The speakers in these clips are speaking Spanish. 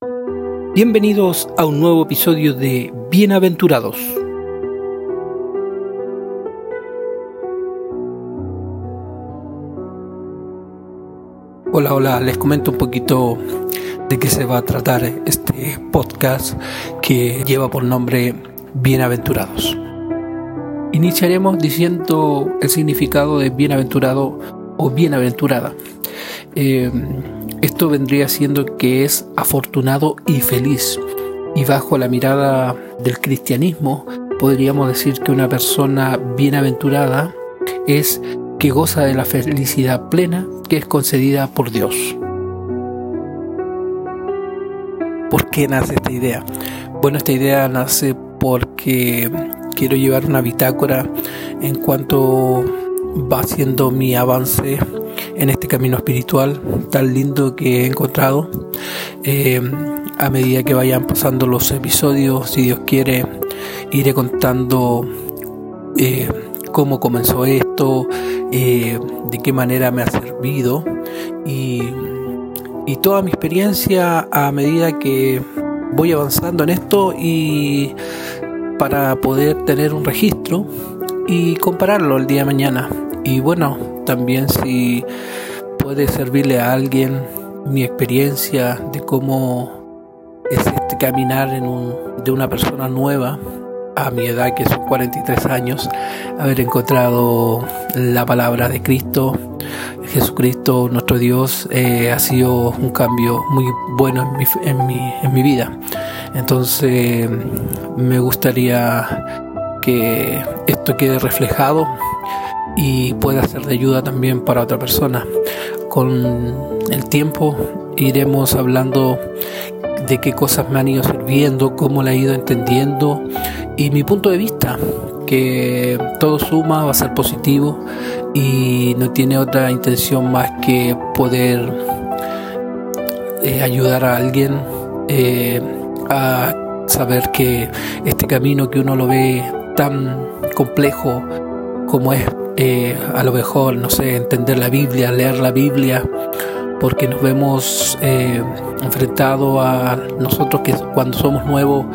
Bienvenidos a un nuevo episodio de Bienaventurados. Hola, hola, les comento un poquito de qué se va a tratar este podcast que lleva por nombre Bienaventurados. Iniciaremos diciendo el significado de bienaventurado o bienaventurada. Eh, esto vendría siendo que es afortunado y feliz. Y bajo la mirada del cristianismo, podríamos decir que una persona bienaventurada es que goza de la felicidad plena que es concedida por Dios. ¿Por qué nace esta idea? Bueno, esta idea nace porque quiero llevar una bitácora en cuanto va siendo mi avance en este camino espiritual tan lindo que he encontrado. Eh, a medida que vayan pasando los episodios, si Dios quiere, iré contando eh, cómo comenzó esto, eh, de qué manera me ha servido y, y toda mi experiencia a medida que voy avanzando en esto y para poder tener un registro y compararlo el día de mañana. Y bueno, también si puede servirle a alguien mi experiencia de cómo es este caminar de una persona nueva a mi edad que son 43 años, haber encontrado la palabra de Cristo, Jesucristo, nuestro Dios, eh, ha sido un cambio muy bueno en mi, en mi, en mi vida. Entonces me gustaría que esto quede reflejado y pueda ser de ayuda también para otra persona. Con el tiempo iremos hablando de qué cosas me han ido sirviendo, cómo la he ido entendiendo y mi punto de vista, que todo suma, va a ser positivo y no tiene otra intención más que poder eh, ayudar a alguien eh, a saber que este camino que uno lo ve tan complejo como es eh, a lo mejor, no sé, entender la Biblia, leer la Biblia, porque nos vemos eh, enfrentados a nosotros que cuando somos nuevos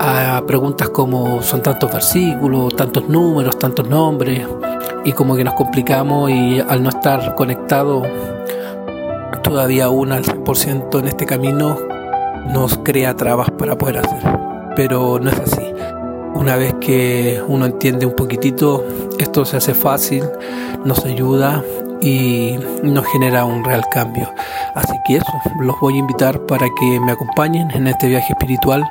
a preguntas como son tantos versículos, tantos números, tantos nombres, y como que nos complicamos y al no estar conectado todavía aún al 100% en este camino, nos crea trabas para poder hacer. Pero no es así. Una vez que uno entiende un poquitito, esto se hace fácil, nos ayuda y nos genera un real cambio. Así que eso, los voy a invitar para que me acompañen en este viaje espiritual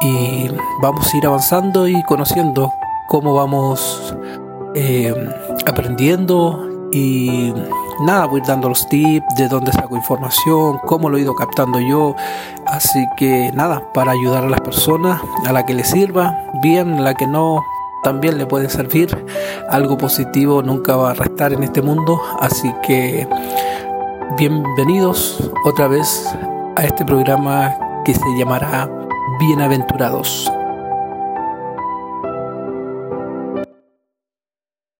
y vamos a ir avanzando y conociendo cómo vamos eh, aprendiendo y nada, voy dando los tips de dónde saco información, cómo lo he ido captando yo. Así que nada, para ayudar a las personas, a la que le sirva, bien, la que no, también le puede servir. Algo positivo nunca va a restar en este mundo. Así que bienvenidos otra vez a este programa que se llamará Bienaventurados.